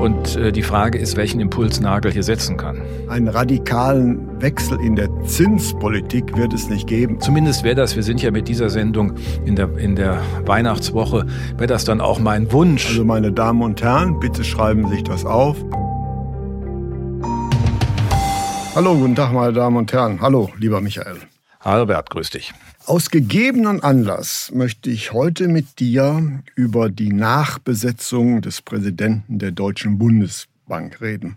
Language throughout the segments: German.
Und äh, die Frage ist, welchen Impuls Nagel hier setzen kann. Einen radikalen Wechsel in der Zinspolitik wird es nicht geben. Zumindest wäre das, wir sind ja mit dieser Sendung in der, in der Weihnachtswoche, wäre das dann auch mein Wunsch. Also meine Damen und Herren, bitte schreiben Sie sich das auf. Hallo, guten Tag, meine Damen und Herren. Hallo, lieber Michael. Hallo Bert, grüß dich. Aus gegebenen Anlass möchte ich heute mit dir über die Nachbesetzung des Präsidenten der Deutschen Bundesbank reden.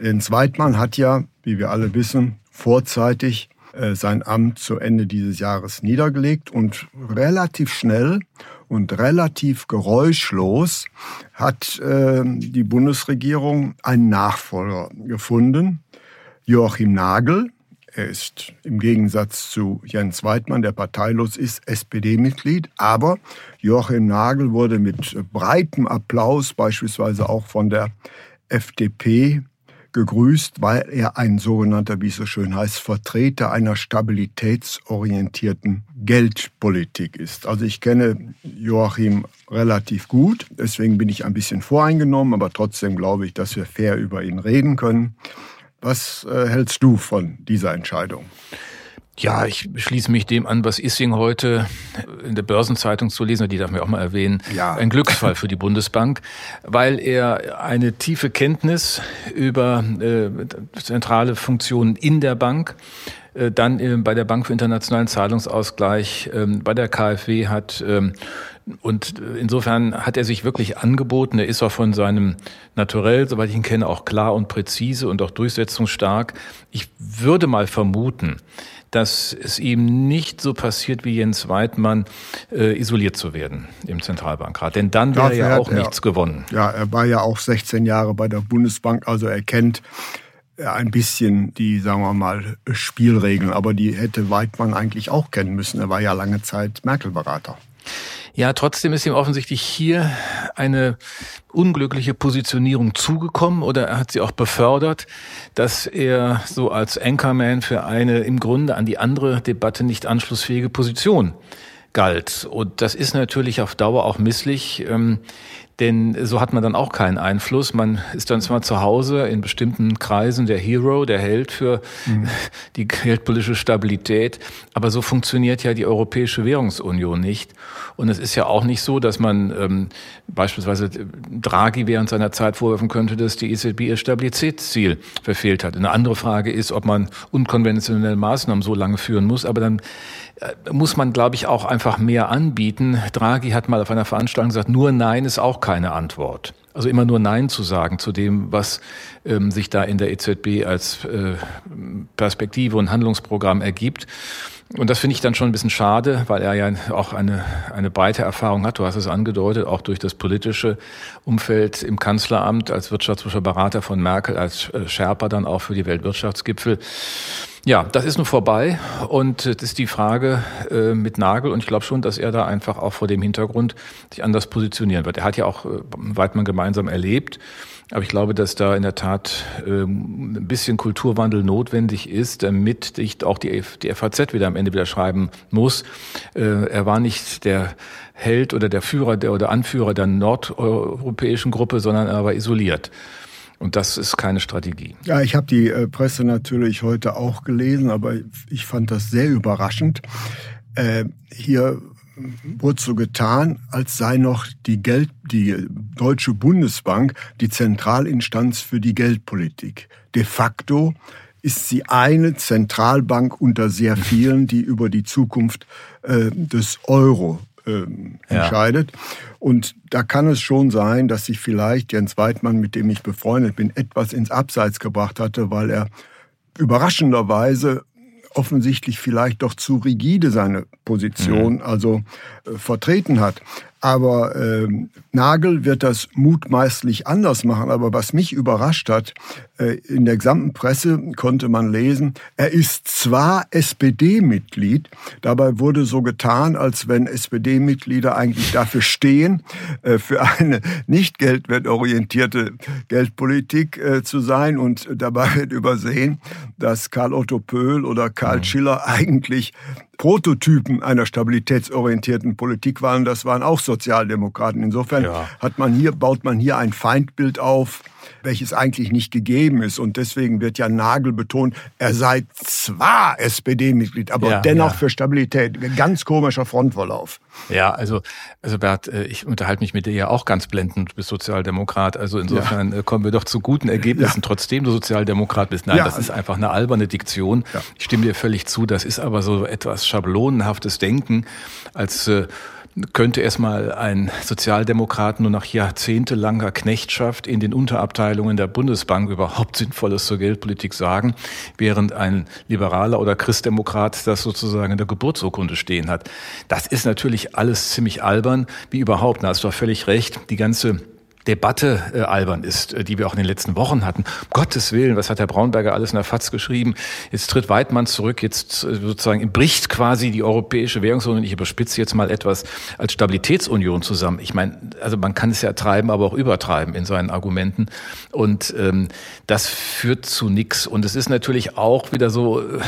Jens Weidmann hat ja, wie wir alle wissen, vorzeitig äh, sein Amt zu Ende dieses Jahres niedergelegt und relativ schnell und relativ geräuschlos hat äh, die Bundesregierung einen Nachfolger gefunden, Joachim Nagel, er ist im Gegensatz zu Jens Weidmann, der parteilos ist, SPD-Mitglied. Aber Joachim Nagel wurde mit breitem Applaus beispielsweise auch von der FDP gegrüßt, weil er ein sogenannter, wie es so schön heißt, Vertreter einer stabilitätsorientierten Geldpolitik ist. Also ich kenne Joachim relativ gut, deswegen bin ich ein bisschen voreingenommen, aber trotzdem glaube ich, dass wir fair über ihn reden können. Was äh, hältst du von dieser Entscheidung? Ja, ich schließe mich dem an, was Issing heute in der Börsenzeitung zu lesen hat, die darf man auch mal erwähnen. Ja. Ein Glücksfall für die Bundesbank, weil er eine tiefe Kenntnis über äh, zentrale Funktionen in der Bank, äh, dann äh, bei der Bank für internationalen Zahlungsausgleich, ähm, bei der KfW hat ähm, und insofern hat er sich wirklich angeboten. Er ist auch von seinem Naturell, soweit ich ihn kenne, auch klar und präzise und auch durchsetzungsstark. Ich würde mal vermuten, dass es ihm nicht so passiert wie Jens Weidmann, äh, isoliert zu werden im Zentralbankrat. Denn dann wäre ja auch er, nichts gewonnen. Ja, er war ja auch 16 Jahre bei der Bundesbank, also er kennt ein bisschen die, sagen wir mal, Spielregeln. Aber die hätte Weidmann eigentlich auch kennen müssen. Er war ja lange Zeit Merkel-Berater. Ja, trotzdem ist ihm offensichtlich hier eine unglückliche Positionierung zugekommen oder er hat sie auch befördert, dass er so als Anchorman für eine im Grunde an die andere Debatte nicht anschlussfähige Position galt. Und das ist natürlich auf Dauer auch misslich. Ähm, denn so hat man dann auch keinen Einfluss. Man ist dann zwar zu Hause in bestimmten Kreisen der Hero, der Held für mhm. die geldpolitische Stabilität, aber so funktioniert ja die Europäische Währungsunion nicht. Und es ist ja auch nicht so, dass man ähm, beispielsweise Draghi während seiner Zeit vorwerfen könnte, dass die EZB ihr Stabilitätsziel verfehlt hat. Eine andere Frage ist, ob man unkonventionelle Maßnahmen so lange führen muss, aber dann muss man, glaube ich, auch einfach mehr anbieten. Draghi hat mal auf einer Veranstaltung gesagt, nur Nein ist auch keine Antwort. Also immer nur Nein zu sagen zu dem, was ähm, sich da in der EZB als äh, Perspektive und Handlungsprogramm ergibt. Und das finde ich dann schon ein bisschen schade, weil er ja auch eine, eine breite Erfahrung hat. Du hast es angedeutet, auch durch das politische Umfeld im Kanzleramt als wirtschaftspolitischer Berater von Merkel, als äh, Sherpa dann auch für die Weltwirtschaftsgipfel. Ja, das ist nun vorbei und das ist die Frage äh, mit Nagel und ich glaube schon, dass er da einfach auch vor dem Hintergrund sich anders positionieren wird. Er hat ja auch äh, Weidmann gemeinsam erlebt, aber ich glaube, dass da in der Tat äh, ein bisschen Kulturwandel notwendig ist, damit ich auch die, die FAZ wieder am Ende wieder schreiben muss. Äh, er war nicht der Held oder der Führer der, oder Anführer der nordeuropäischen Gruppe, sondern er war isoliert. Und das ist keine Strategie. Ja, ich habe die äh, Presse natürlich heute auch gelesen, aber ich fand das sehr überraschend. Äh, hier wurde so getan, als sei noch die Geld, die Deutsche Bundesbank die Zentralinstanz für die Geldpolitik. De facto ist sie eine Zentralbank unter sehr vielen, die über die Zukunft äh, des Euro ähm, entscheidet. Ja. Und da kann es schon sein, dass sich vielleicht Jens Weidmann, mit dem ich befreundet bin, etwas ins Abseits gebracht hatte, weil er überraschenderweise offensichtlich vielleicht doch zu rigide seine Position mhm. also äh, vertreten hat. Aber äh, Nagel wird das mutmaßlich anders machen. Aber was mich überrascht hat, äh, in der gesamten Presse konnte man lesen, er ist zwar SPD-Mitglied, dabei wurde so getan, als wenn SPD-Mitglieder eigentlich dafür stehen, äh, für eine nicht geldwertorientierte Geldpolitik äh, zu sein. Und dabei wird übersehen, dass Karl Otto Pöhl oder Karl. Schiller eigentlich Prototypen einer stabilitätsorientierten Politik waren. Das waren auch Sozialdemokraten. Insofern ja. hat man hier, baut man hier ein Feindbild auf, welches eigentlich nicht gegeben ist. Und deswegen wird ja Nagel betont, er sei zwar SPD-Mitglied, aber ja, dennoch ja. für Stabilität. Ganz komischer Frontverlauf. Ja, also, also Bert, äh, ich unterhalte mich mit dir ja auch ganz blendend, du bist Sozialdemokrat. Also insofern ja. Äh, kommen wir doch zu guten Ergebnissen, trotzdem du Sozialdemokrat bist. Nein, das ist einfach eine alberne Diktion. Ich stimme dir völlig zu. Das ist aber so etwas schablonenhaftes Denken, als äh, könnte erstmal ein Sozialdemokrat nur nach jahrzehntelanger Knechtschaft in den Unterabteilungen der Bundesbank überhaupt Sinnvolles zur Geldpolitik sagen, während ein Liberaler oder Christdemokrat das sozusagen in der Geburtsurkunde stehen hat. Das ist natürlich alles ziemlich albern, wie überhaupt. Da hast du völlig recht. Die ganze Debatte äh, albern ist, äh, die wir auch in den letzten Wochen hatten. Um Gottes Willen, was hat Herr Braunberger alles in der FAZ geschrieben? Jetzt tritt Weidmann zurück, jetzt äh, sozusagen bricht quasi die Europäische Währungsunion, ich überspitze jetzt mal etwas, als Stabilitätsunion zusammen. Ich meine, also man kann es ja treiben, aber auch übertreiben in seinen Argumenten. Und ähm, das führt zu nichts. Und es ist natürlich auch wieder so, äh,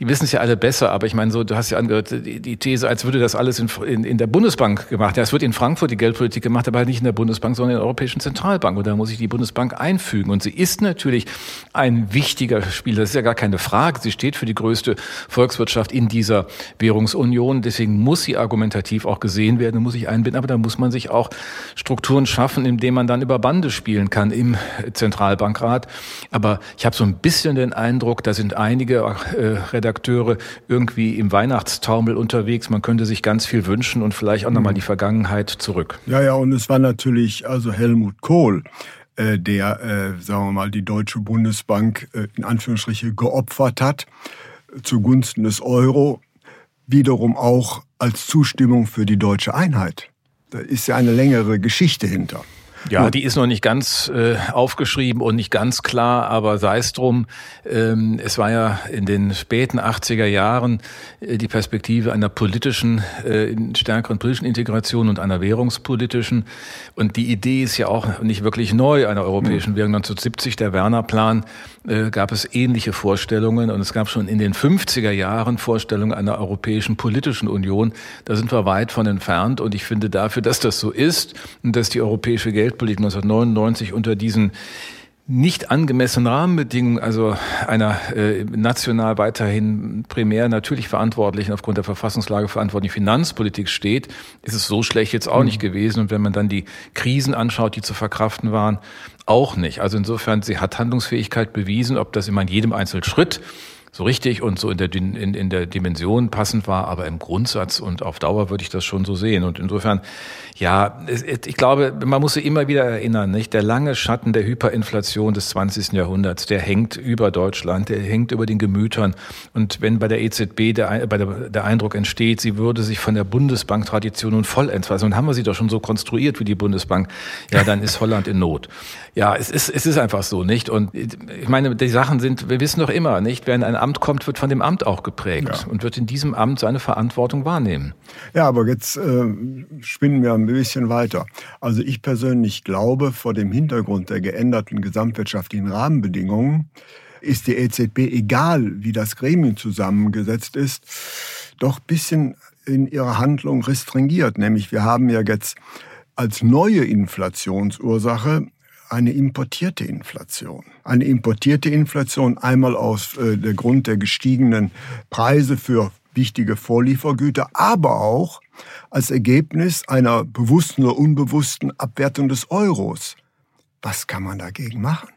die wissen es ja alle besser, aber ich meine, so, du hast ja angehört, die, die These, als würde das alles in, in, in der Bundesbank gemacht. Ja, es wird in Frankfurt die Geldpolitik gemacht, aber halt nicht in der Bundesbank, sondern in der Europäischen Europäischen Zentralbank. Und da muss ich die Bundesbank einfügen. Und sie ist natürlich ein wichtiger Spieler. Das ist ja gar keine Frage. Sie steht für die größte Volkswirtschaft in dieser Währungsunion. Deswegen muss sie argumentativ auch gesehen werden und muss sich einbinden. Aber da muss man sich auch Strukturen schaffen, indem man dann über Bande spielen kann im Zentralbankrat. Aber ich habe so ein bisschen den Eindruck, da sind einige äh, Redakteure irgendwie im Weihnachtstaumel unterwegs. Man könnte sich ganz viel wünschen und vielleicht auch nochmal mhm. die Vergangenheit zurück. Ja, ja, und es war natürlich also hell Helmut Kohl, äh, der, äh, sagen wir mal, die Deutsche Bundesbank äh, in Anführungsstriche geopfert hat zugunsten des Euro, wiederum auch als Zustimmung für die deutsche Einheit. Da ist ja eine längere Geschichte hinter. Ja, die ist noch nicht ganz äh, aufgeschrieben und nicht ganz klar, aber sei es drum. Ähm, es war ja in den späten 80er Jahren äh, die Perspektive einer politischen, äh, stärkeren politischen Integration und einer währungspolitischen. Und die Idee ist ja auch nicht wirklich neu einer europäischen Währung. 1970, der Werner-Plan, äh, gab es ähnliche Vorstellungen und es gab schon in den 50er Jahren Vorstellungen einer europäischen politischen Union. Da sind wir weit von entfernt und ich finde dafür, dass das so ist und dass die europäische Geld Weltpolitik 1999 unter diesen nicht angemessenen Rahmenbedingungen, also einer äh, national weiterhin primär natürlich verantwortlichen, aufgrund der Verfassungslage verantwortlichen Finanzpolitik steht, ist es so schlecht jetzt auch mhm. nicht gewesen. Und wenn man dann die Krisen anschaut, die zu verkraften waren, auch nicht. Also insofern, sie hat Handlungsfähigkeit bewiesen, ob das immer in jedem einzelnen Schritt so richtig und so in der, in, in der Dimension passend war, aber im Grundsatz und auf Dauer würde ich das schon so sehen. Und insofern, ja, ich glaube, man muss sich immer wieder erinnern, nicht? Der lange Schatten der Hyperinflation des 20. Jahrhunderts, der hängt über Deutschland, der hängt über den Gemütern. Und wenn bei der EZB der, bei der, der Eindruck entsteht, sie würde sich von der Bundesbank-Tradition nun vollends, also und haben wir sie doch schon so konstruiert wie die Bundesbank, ja, dann ist Holland in Not. Ja, es ist, es ist einfach so, nicht? Und ich meine, die Sachen sind, wir wissen doch immer, nicht? Wer in ein Amt kommt, wird von dem Amt auch geprägt ja. und wird in diesem Amt seine Verantwortung wahrnehmen. Ja, aber jetzt äh, spinnen wir ein bisschen weiter. Also ich persönlich glaube, vor dem Hintergrund der geänderten gesamtwirtschaftlichen Rahmenbedingungen ist die EZB, egal wie das Gremium zusammengesetzt ist, doch ein bisschen in ihrer Handlung restringiert. Nämlich wir haben ja jetzt als neue Inflationsursache eine importierte Inflation. Eine importierte Inflation einmal aus äh, der Grund der gestiegenen Preise für wichtige Vorliefergüter, aber auch als Ergebnis einer bewussten oder unbewussten Abwertung des Euros. Was kann man dagegen machen?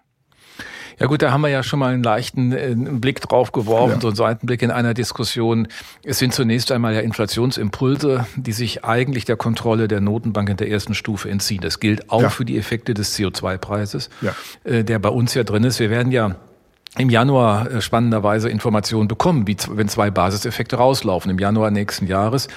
Ja gut, da haben wir ja schon mal einen leichten äh, Blick drauf geworfen, ja. so einen Seitenblick in einer Diskussion. Es sind zunächst einmal ja Inflationsimpulse, die sich eigentlich der Kontrolle der Notenbank in der ersten Stufe entziehen. Das gilt auch ja. für die Effekte des CO2-Preises, ja. Äh, der bei uns ja drin ist. Wir werden ja im Januar äh, spannenderweise Informationen bekommen, wie wenn zwei Basiseffekte rauslaufen. Im Januar nächsten Jahres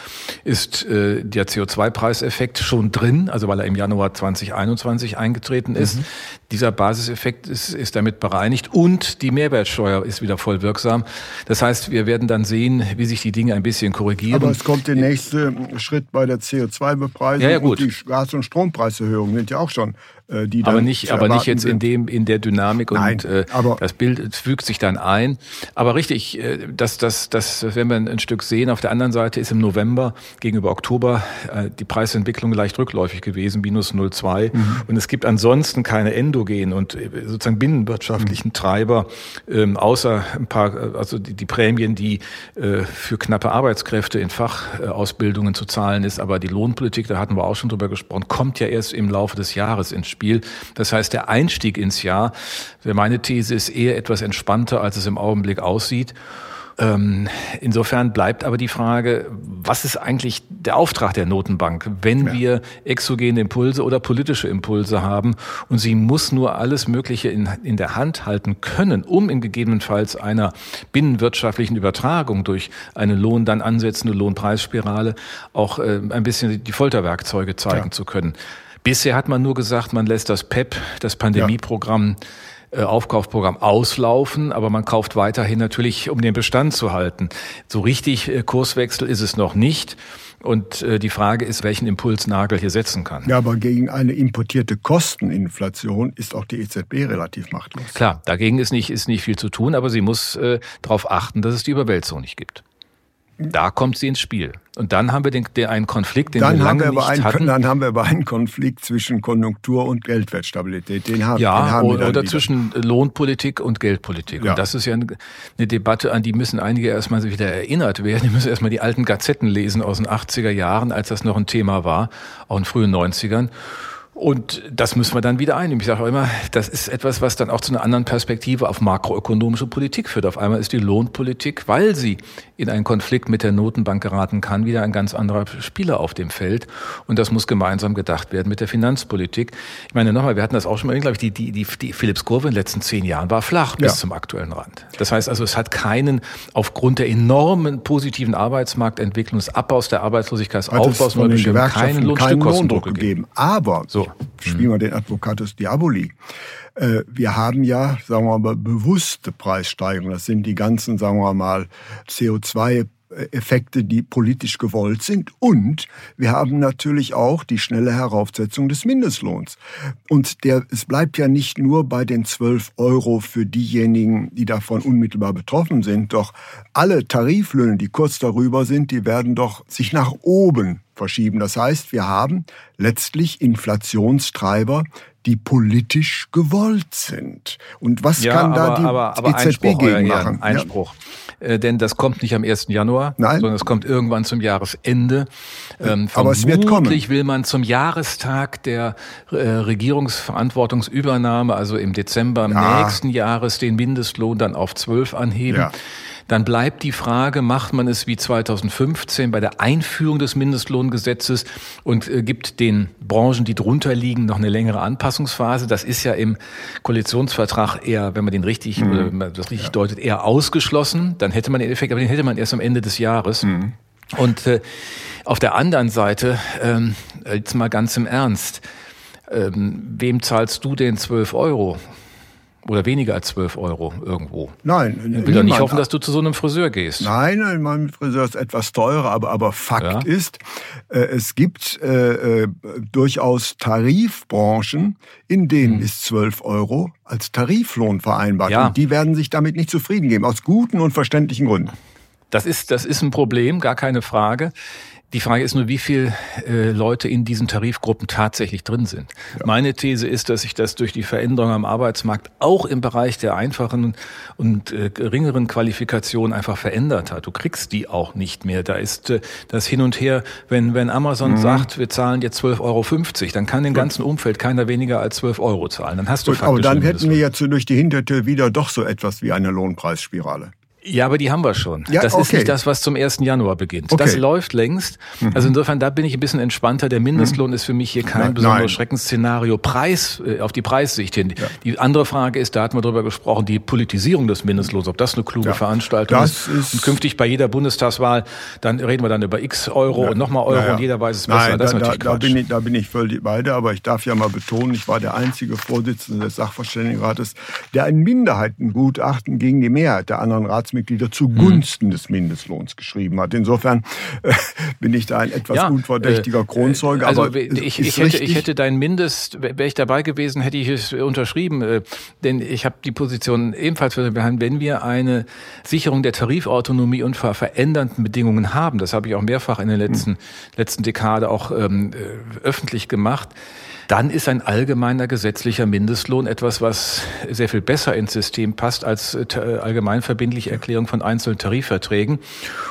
ist äh, der CO2-Preiseffekt schon drin, also weil er im Januar 2021 eingetreten ist. Mhm. Dieser Basiseffekt ist, ist damit bereinigt und die Mehrwertsteuer ist wieder voll wirksam. Das heißt, wir werden dann sehen, wie sich die Dinge ein bisschen korrigieren. Aber es kommt der nächste Schritt bei der CO2-Bepreisung ja, ja, gut. und die Gas- und Strompreiserhöhungen sind ja auch schon äh, die aber nicht, aber nicht jetzt in dem in der Dynamik und Nein, äh, das Bild fügt sich dann ein. Aber richtig, äh, dass das das wenn wir ein Stück sehen. Auf der anderen Seite ist im November gegenüber Oktober äh, die Preisentwicklung leicht rückläufig gewesen, minus 0,2 mhm. und es gibt ansonsten keine endogenen und äh, sozusagen binnenwirtschaftlichen. Treiber ähm, außer ein paar also die, die Prämien, die äh, für knappe Arbeitskräfte in Fachausbildungen zu zahlen ist, aber die Lohnpolitik, da hatten wir auch schon drüber gesprochen, kommt ja erst im Laufe des Jahres ins. Spiel. Das heißt, der Einstieg ins Jahr, meine These ist eher etwas entspannter, als es im Augenblick aussieht. Ähm, insofern bleibt aber die Frage, was ist eigentlich der Auftrag der Notenbank, wenn ja. wir exogene Impulse oder politische Impulse haben und sie muss nur alles Mögliche in, in der Hand halten können, um in gegebenenfalls einer binnenwirtschaftlichen Übertragung durch eine Lohn dann ansetzende Lohnpreisspirale auch äh, ein bisschen die Folterwerkzeuge zeigen ja. zu können. Bisher hat man nur gesagt, man lässt das PEP, das Pandemieprogramm, ja. Äh, Aufkaufprogramm auslaufen, aber man kauft weiterhin natürlich, um den Bestand zu halten. So richtig äh, Kurswechsel ist es noch nicht. Und äh, die Frage ist, welchen Impuls Nagel hier setzen kann. Ja, aber gegen eine importierte Kosteninflation ist auch die EZB relativ machtlos. Klar, dagegen ist nicht, ist nicht viel zu tun, aber sie muss äh, darauf achten, dass es die Überwälzung nicht gibt. Da kommt sie ins Spiel. Und dann haben wir den, den einen Konflikt, den dann wir lange wir nicht einen, hatten. Dann haben wir aber einen Konflikt zwischen Konjunktur und Geldwertstabilität. Den haben, ja, den haben oder, wir oder zwischen Lohnpolitik und Geldpolitik. Ja. Und das ist ja eine, eine, Debatte, an die müssen einige erstmal wieder erinnert werden. Die müssen erstmal die alten Gazetten lesen aus den 80er Jahren, als das noch ein Thema war, auch in frühen 90ern. Und das müssen wir dann wieder einnehmen. Ich sage auch immer, das ist etwas, was dann auch zu einer anderen Perspektive auf makroökonomische Politik führt. Auf einmal ist die Lohnpolitik, weil sie in einen Konflikt mit der Notenbank geraten kann, wieder ein ganz anderer Spieler auf dem Feld. Und das muss gemeinsam gedacht werden mit der Finanzpolitik. Ich meine, nochmal, wir hatten das auch schon mal, glaube ich, die, die, die, die Philips-Kurve in den letzten zehn Jahren war flach bis ja. zum aktuellen Rand. Das heißt also, es hat keinen, aufgrund der enormen positiven Arbeitsmarktentwicklung, des Abbaus der Arbeitslosigkeit, des Aufbaus von den keinen Lohnstückkostendruck gegeben. Aber so spielen wir den Advocatus Diaboli. Äh, wir haben ja, sagen wir mal, bewusste Preissteigerungen. Das sind die ganzen, sagen wir mal, CO2 Effekte, die politisch gewollt sind. Und wir haben natürlich auch die schnelle Heraufsetzung des Mindestlohns. Und der, es bleibt ja nicht nur bei den 12 Euro für diejenigen, die davon unmittelbar betroffen sind, doch alle Tariflöhne, die kurz darüber sind, die werden doch sich nach oben verschieben. Das heißt, wir haben letztlich Inflationstreiber, die politisch gewollt sind. Und was ja, kann aber, da die aber, aber EZB Einspruch, gegen machen? Einspruch. Ja. Äh, denn das kommt nicht am 1. Januar, Nein. sondern es kommt irgendwann zum Jahresende. Ähm, aber es wird kommen. will man zum Jahrestag der äh, Regierungsverantwortungsübernahme, also im Dezember ja. nächsten Jahres, den Mindestlohn dann auf 12 anheben. Dann bleibt die Frage, macht man es wie 2015 bei der Einführung des Mindestlohngesetzes und äh, gibt den Branchen, die drunter liegen, noch eine längere Anpassungsphase? Das ist ja im Koalitionsvertrag eher, wenn man den richtig, mhm. wenn man das richtig ja. deutet, eher ausgeschlossen. Dann hätte man den Effekt, aber den hätte man erst am Ende des Jahres. Mhm. Und äh, auf der anderen Seite, ähm, jetzt mal ganz im Ernst, ähm, wem zahlst du denn 12 Euro? Oder weniger als 12 Euro irgendwo. Nein. Ich will doch nicht hoffen, dass du zu so einem Friseur gehst. Nein, mein Friseur ist etwas teurer, aber, aber Fakt ja. ist, äh, es gibt äh, äh, durchaus Tarifbranchen, in denen hm. ist 12 Euro als Tariflohn vereinbart. Ja. Und die werden sich damit nicht zufrieden geben, aus guten und verständlichen Gründen. Das ist, das ist ein Problem, gar keine Frage. Die Frage ist nur, wie viele äh, Leute in diesen Tarifgruppen tatsächlich drin sind. Ja. Meine These ist, dass sich das durch die Veränderung am Arbeitsmarkt auch im Bereich der einfachen und äh, geringeren Qualifikationen einfach verändert hat. Du kriegst die auch nicht mehr. Da ist äh, das Hin und Her, wenn, wenn Amazon mhm. sagt, wir zahlen jetzt 12,50 Euro, dann kann im ganzen Umfeld keiner weniger als 12 Euro zahlen. Dann hast du Gut, Aber dann hätten wir jetzt durch die Hintertür wieder doch so etwas wie eine Lohnpreisspirale. Ja, aber die haben wir schon. Ja, das okay. ist nicht das, was zum 1. Januar beginnt. Okay. Das läuft längst. Mhm. Also insofern, da bin ich ein bisschen entspannter. Der Mindestlohn mhm. ist für mich hier kein Nein. besonderes Schreckensszenario. Preis, äh, auf die Preissicht hin. Ja. Die andere Frage ist, da hatten wir drüber gesprochen, die Politisierung des Mindestlohns, ob das eine kluge ja. Veranstaltung das ist. Und künftig bei jeder Bundestagswahl, dann reden wir dann über x Euro ja. und nochmal Euro und jeder weiß es besser. Nein, das da, ist natürlich da, da, bin ich, da bin ich völlig beide, aber ich darf ja mal betonen, ich war der einzige Vorsitzende des Sachverständigenrates, der ein Minderheitengutachten gegen die Mehrheit der anderen Ratsmitglieder zugunsten hm. des Mindestlohns geschrieben hat. Insofern äh, bin ich da ein etwas ja, unverdächtiger äh, Kronzeuge. Also aber ich, ich, hätte, ich hätte dein Mindest, wäre ich dabei gewesen, hätte ich es unterschrieben. Äh, denn ich habe die Position ebenfalls für wenn wir eine Sicherung der Tarifautonomie unter verändernden Bedingungen haben, das habe ich auch mehrfach in der letzten, hm. letzten Dekade auch ähm, äh, öffentlich gemacht, dann ist ein allgemeiner gesetzlicher Mindestlohn etwas, was sehr viel besser ins System passt als äh, allgemeinverbindliche Erklärung von einzelnen Tarifverträgen.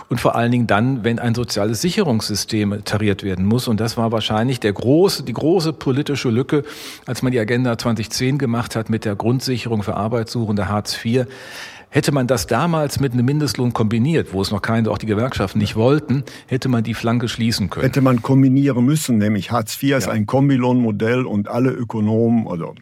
Und vor allen Dingen dann, wenn ein soziales Sicherungssystem tariert werden muss. Und das war wahrscheinlich der große, die große politische Lücke, als man die Agenda 2010 gemacht hat mit der Grundsicherung für Arbeitssuchende Hartz IV Hätte man das damals mit einem Mindestlohn kombiniert, wo es noch keine, auch die Gewerkschaften nicht wollten, hätte man die Flanke schließen können. Hätte man kombinieren müssen, nämlich Hartz IV ist ein Kombilohnmodell und alle Ökonomen oder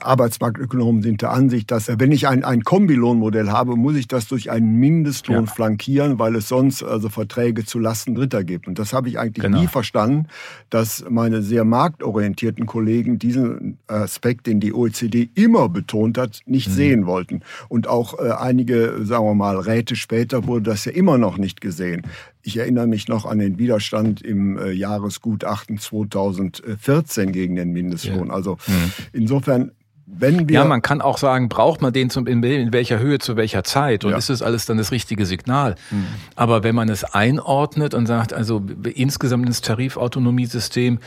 Arbeitsmarktökonomen sind der Ansicht, dass wenn ich ein, ein Kombilohnmodell habe, muss ich das durch einen Mindestlohn ja. flankieren, weil es sonst also Verträge zu Lasten Dritter gibt. Und das habe ich eigentlich genau. nie verstanden, dass meine sehr marktorientierten Kollegen diesen Aspekt, den die OECD immer betont hat, nicht mhm. sehen wollten. Und auch äh, einige, sagen wir mal, Räte später wurde das ja immer noch nicht gesehen. Ich erinnere mich noch an den Widerstand im äh, Jahresgutachten 2014 gegen den Mindestlohn. Ja. Also mhm. insofern wenn wir ja, man kann auch sagen, braucht man den zum, in, in welcher Höhe, zu welcher Zeit und ja. ist das alles dann das richtige Signal? Mhm. Aber wenn man es einordnet und sagt, also insgesamt ins Tarifautonomiesystem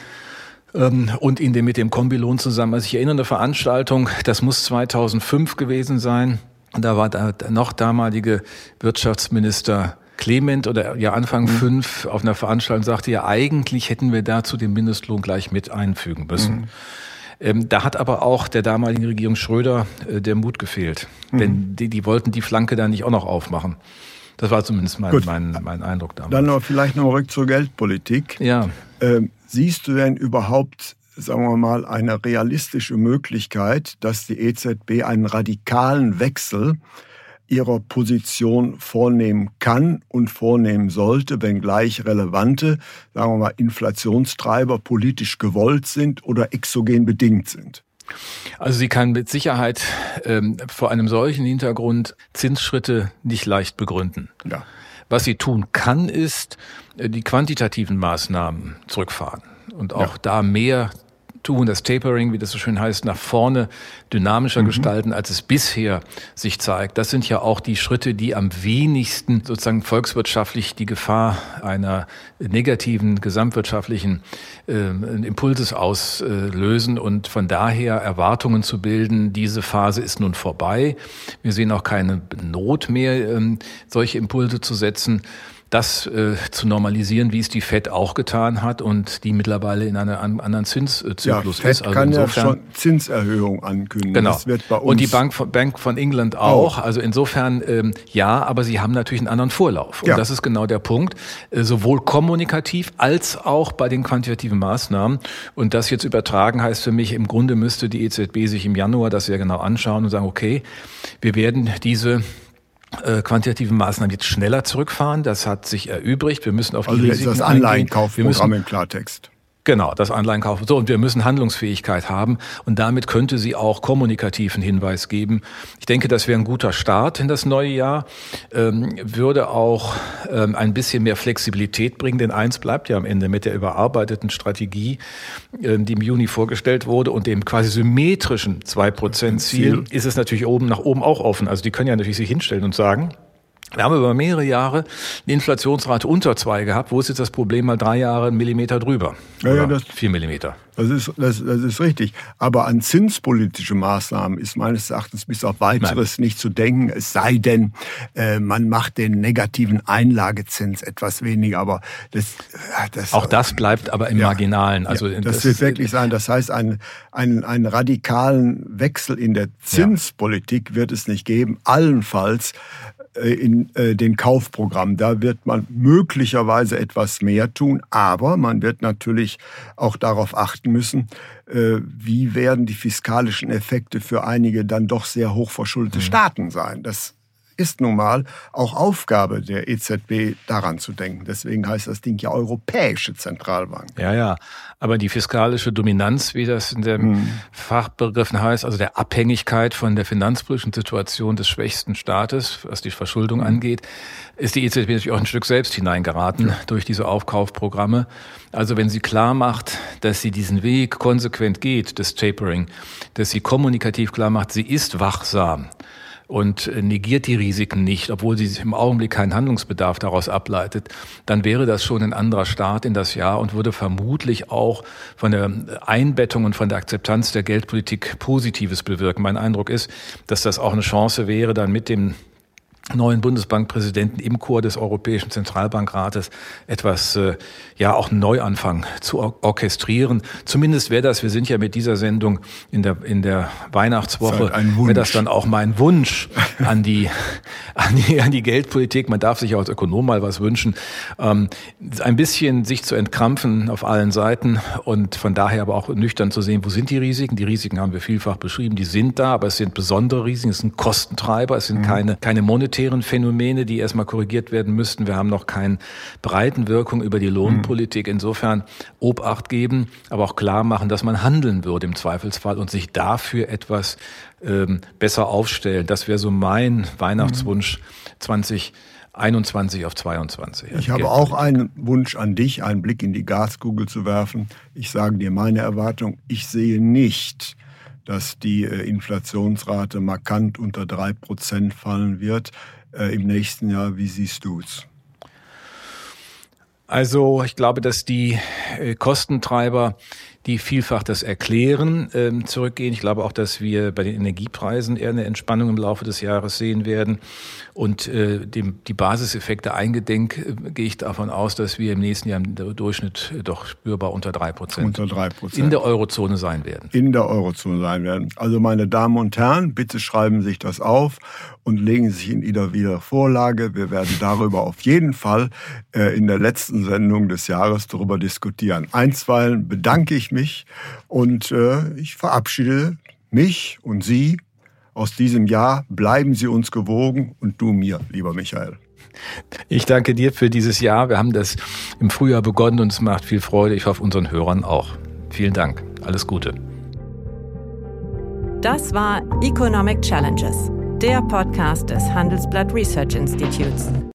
ähm, und in dem, mit dem Kombilohn zusammen, also ich erinnere eine Veranstaltung, das muss 2005 gewesen sein, da war da noch damalige Wirtschaftsminister Clement oder ja Anfang mhm. fünf auf einer Veranstaltung sagte ja, eigentlich hätten wir dazu den Mindestlohn gleich mit einfügen müssen. Mhm. Ähm, da hat aber auch der damaligen Regierung Schröder äh, der Mut gefehlt. Mhm. Denn die, die wollten die Flanke da nicht auch noch aufmachen. Das war zumindest mein, mein, mein Eindruck damals. Dann noch vielleicht noch zurück zur Geldpolitik. Ja. Ähm, siehst du denn überhaupt, sagen wir mal, eine realistische Möglichkeit, dass die EZB einen radikalen Wechsel ihrer Position vornehmen kann und vornehmen sollte, wenngleich relevante, sagen wir mal, Inflationstreiber politisch gewollt sind oder exogen bedingt sind. Also sie kann mit Sicherheit ähm, vor einem solchen Hintergrund Zinsschritte nicht leicht begründen. Ja. Was sie tun kann, ist äh, die quantitativen Maßnahmen zurückfahren und auch ja. da mehr tun, das Tapering, wie das so schön heißt, nach vorne dynamischer mhm. gestalten, als es bisher sich zeigt. Das sind ja auch die Schritte, die am wenigsten sozusagen volkswirtschaftlich die Gefahr einer negativen gesamtwirtschaftlichen äh, Impulses auslösen und von daher Erwartungen zu bilden, diese Phase ist nun vorbei. Wir sehen auch keine Not mehr, ähm, solche Impulse zu setzen das äh, zu normalisieren, wie es die FED auch getan hat und die mittlerweile in einem anderen Zinszyklus ja, FED ist. Also kann insofern, ja schon Zinserhöhung ankündigen. Genau. Das wird bei uns und die Bank von, Bank von England auch. auch. Also insofern ähm, ja, aber sie haben natürlich einen anderen Vorlauf. Und ja. das ist genau der Punkt, äh, sowohl kommunikativ als auch bei den quantitativen Maßnahmen. Und das jetzt übertragen heißt für mich, im Grunde müsste die EZB sich im Januar das sehr genau anschauen und sagen, okay, wir werden diese äh, quantitativen Maßnahmen jetzt schneller zurückfahren. Das hat sich erübrigt. Wir müssen auf die also Risiken das Anleihenkaufprogramm im Klartext. Genau, das Anleihenkauf. So, und wir müssen Handlungsfähigkeit haben. Und damit könnte sie auch kommunikativen Hinweis geben. Ich denke, das wäre ein guter Start in das neue Jahr. Ähm, würde auch ähm, ein bisschen mehr Flexibilität bringen. Denn eins bleibt ja am Ende mit der überarbeiteten Strategie, ähm, die im Juni vorgestellt wurde und dem quasi symmetrischen 2%-Ziel ist es natürlich oben nach oben auch offen. Also die können ja natürlich sich hinstellen und sagen, wir haben über mehrere Jahre eine Inflationsrate unter zwei gehabt. Wo ist jetzt das Problem? Mal drei Jahre einen Millimeter drüber. Ja, ja, das, vier Millimeter. Das ist, das, das ist richtig. Aber an zinspolitische Maßnahmen ist meines Erachtens bis auf weiteres Nein. nicht zu denken. Es sei denn, äh, man macht den negativen Einlagezins etwas weniger. Aber das, das auch das bleibt aber im ja, Marginalen. Also ja, das, das, wird wirklich sein. Das heißt, einen, einen, einen radikalen Wechsel in der Zinspolitik wird es nicht geben. Allenfalls in äh, den Kaufprogramm. Da wird man möglicherweise etwas mehr tun, aber man wird natürlich auch darauf achten müssen, äh, wie werden die fiskalischen Effekte für einige dann doch sehr hochverschuldete mhm. Staaten sein. Das ist nun mal auch Aufgabe der EZB, daran zu denken. Deswegen heißt das Ding ja Europäische Zentralbank. Ja, ja. Aber die fiskalische Dominanz, wie das in den hm. Fachbegriffen heißt, also der Abhängigkeit von der finanzpolitischen Situation des schwächsten Staates, was die Verschuldung hm. angeht, ist die EZB natürlich auch ein Stück selbst hineingeraten ja. durch diese Aufkaufprogramme. Also wenn sie klar macht, dass sie diesen Weg konsequent geht, des Tapering, dass sie kommunikativ klar macht, sie ist wachsam, und negiert die Risiken nicht, obwohl sie im Augenblick keinen Handlungsbedarf daraus ableitet, dann wäre das schon ein anderer Start in das Jahr und würde vermutlich auch von der Einbettung und von der Akzeptanz der Geldpolitik Positives bewirken. Mein Eindruck ist, dass das auch eine Chance wäre, dann mit dem neuen Bundesbankpräsidenten im Chor des Europäischen Zentralbankrates etwas, äh, ja, auch einen Neuanfang zu or orchestrieren. Zumindest wäre das, wir sind ja mit dieser Sendung in der, in der Weihnachtswoche, wäre das dann auch mein Wunsch an die, an die, an die Geldpolitik. Man darf sich auch als Ökonom mal was wünschen, ähm, ein bisschen sich zu entkrampfen auf allen Seiten und von daher aber auch nüchtern zu sehen, wo sind die Risiken? Die Risiken haben wir vielfach beschrieben, die sind da, aber es sind besondere Risiken, es sind Kostentreiber, es sind mhm. keine, keine monetären monetären Phänomene, die erstmal korrigiert werden müssten. Wir haben noch keine Breitenwirkung über die Lohnpolitik. Insofern Obacht geben, aber auch klar machen, dass man handeln würde im Zweifelsfall und sich dafür etwas ähm, besser aufstellen. Das wäre so mein Weihnachtswunsch 20. 21 auf 22. Ich habe auch einen Wunsch an dich, einen Blick in die Gaskugel zu werfen. Ich sage dir meine Erwartung. Ich sehe nicht, dass die äh, Inflationsrate markant unter 3% fallen wird äh, im nächsten Jahr. Wie siehst du es? Also ich glaube, dass die äh, Kostentreiber die vielfach das Erklären ähm, zurückgehen. Ich glaube auch, dass wir bei den Energiepreisen eher eine Entspannung im Laufe des Jahres sehen werden. Und äh, dem, die Basiseffekte eingedenk äh, gehe ich davon aus, dass wir im nächsten Jahr im Durchschnitt äh, doch spürbar unter drei Prozent in der Eurozone sein werden. In der Eurozone sein werden. Also meine Damen und Herren, bitte schreiben Sie sich das auf und legen Sie sich in Ihrer wieder Vorlage. Wir werden darüber auf jeden Fall äh, in der letzten Sendung des Jahres darüber diskutieren. Einstweilen bedanke ich mich und äh, ich verabschiede mich und Sie aus diesem Jahr. Bleiben Sie uns gewogen und du mir, lieber Michael. Ich danke dir für dieses Jahr. Wir haben das im Frühjahr begonnen und es macht viel Freude. Ich hoffe unseren Hörern auch. Vielen Dank. Alles Gute. Das war Economic Challenges, der Podcast des Handelsblatt Research Institutes.